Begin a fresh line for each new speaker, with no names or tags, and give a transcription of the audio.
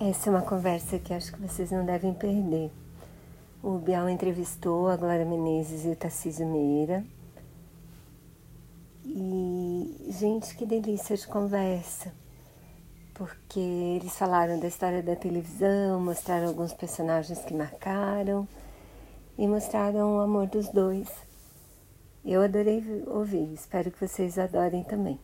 Essa é uma conversa que acho que vocês não devem perder. O Bial entrevistou a Glória Menezes e o Tarcísio Meira. E, gente, que delícia de conversa. Porque eles falaram da história da televisão, mostraram alguns personagens que marcaram e mostraram o amor dos dois. Eu adorei ouvir, espero que vocês adorem também.